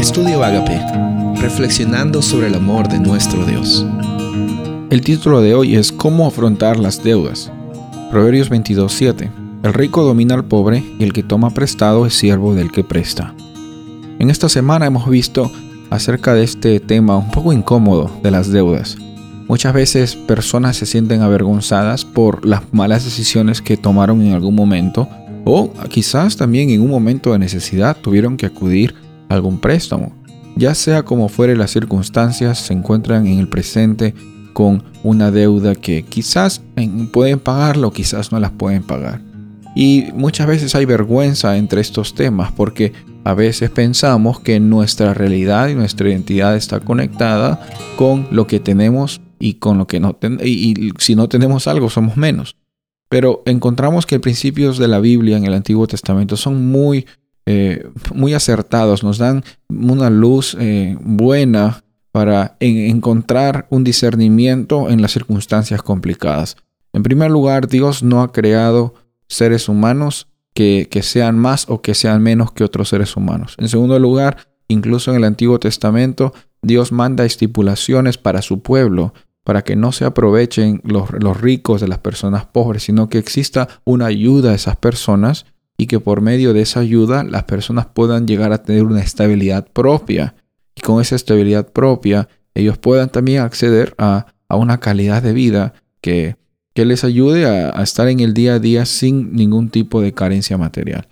Estudio Agape, reflexionando sobre el amor de nuestro Dios. El título de hoy es Cómo afrontar las deudas. Proverbios 22:7. El rico domina al pobre y el que toma prestado es siervo del que presta. En esta semana hemos visto acerca de este tema un poco incómodo de las deudas. Muchas veces personas se sienten avergonzadas por las malas decisiones que tomaron en algún momento o quizás también en un momento de necesidad tuvieron que acudir algún préstamo. Ya sea como fuere las circunstancias, se encuentran en el presente con una deuda que quizás pueden pagarlo o quizás no las pueden pagar. Y muchas veces hay vergüenza entre estos temas porque a veces pensamos que nuestra realidad y nuestra identidad está conectada con lo que tenemos y con lo que no tenemos. Y, si no tenemos algo somos menos. Pero encontramos que principios de la Biblia en el Antiguo Testamento son muy, eh, muy acertados, nos dan una luz eh, buena para encontrar un discernimiento en las circunstancias complicadas. En primer lugar, Dios no ha creado seres humanos que, que, sean más o que sean menos que otros seres humanos. En segundo lugar, incluso en el Antiguo Testamento, Dios manda estipulaciones para su pueblo para que no se aprovechen los, ricos de las personas pobres, sino que exista una ayuda a esas personas y que por medio de esa ayuda las personas puedan llegar a tener una estabilidad propia. Y con esa estabilidad propia ellos puedan también acceder a, una calidad de vida que, que les ayude a, a, estar en el día a día sin ningún tipo de carencia material.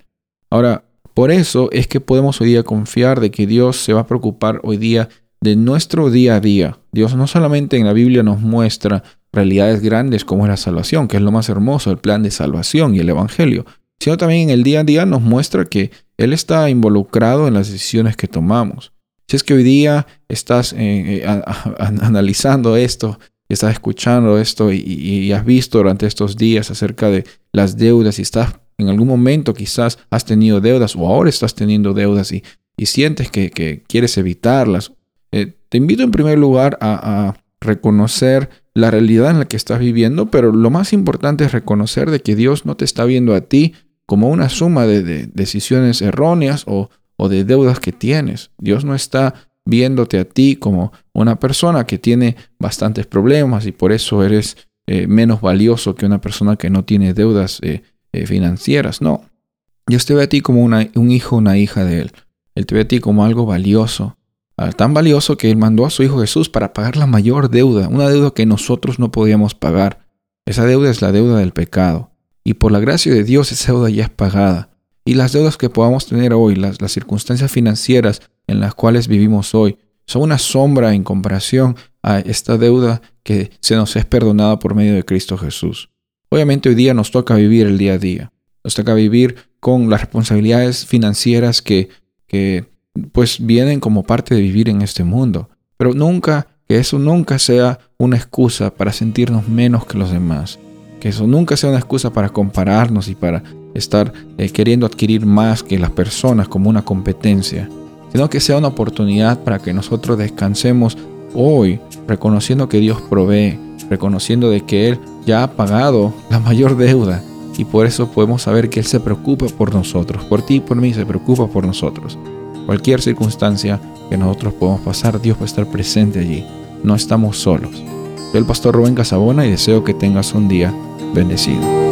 Ahora, por eso es que podemos hoy día confiar de que Dios se va a preocupar hoy día de nuestro día a día. Dios no solamente en la Biblia nos muestra realidades grandes como es la salvación, que es lo más hermoso, el plan de salvación y el Evangelio, sino también en el día a día nos muestra que Él está involucrado en las decisiones que tomamos. Si es que hoy día estás eh, eh, analizando esto, estás escuchando esto y, has visto durante estos días acerca de las deudas y estás en algún momento quizás has tenido deudas o ahora estás teniendo deudas y, sientes que, que quieres evitarlas eh, te invito en primer lugar a, reconocer la realidad en la que estás viviendo, pero lo más importante es reconocer de que Dios no te está viendo a ti como una suma de, decisiones erróneas o, de deudas que tienes. Dios no está viéndote a ti como una persona que tiene bastantes problemas y por eso eres eh, menos valioso que una persona que no tiene deudas eh, financieras. No. Dios te ve a ti como un hijo, una hija de Él. Él te ve a ti como algo valioso, Ah, tan valioso que Él mandó a su Hijo Jesús para pagar la mayor deuda, una deuda que nosotros no podíamos pagar. Esa deuda es la deuda del pecado. Y por la gracia de Dios esa deuda ya es pagada. Y las deudas que podamos tener hoy, las, circunstancias financieras en las cuales vivimos hoy, son una sombra en comparación a esta deuda que se nos es perdonada por medio de Cristo Jesús. Obviamente hoy día nos toca vivir el día a día. Nos toca vivir con las responsabilidades financieras que, que pues vienen como parte de vivir en este mundo. Pero nunca, que eso nunca sea una excusa para sentirnos menos que los demás. Que eso nunca sea una excusa para compararnos y para estar eh, queriendo adquirir más que las personas como una competencia. Sino que sea una oportunidad para que nosotros descansemos hoy reconociendo que Dios provee, reconociendo de que Él ya ha pagado la mayor deuda y por eso podemos saber que Él se preocupa por nosotros, por ti y por mí se preocupa por nosotros. Cualquier circunstancia que nosotros podamos pasar, Dios va a estar presente allí. No estamos solos. Soy el pastor Rubén Casabona y deseo que tengas un día bendecido.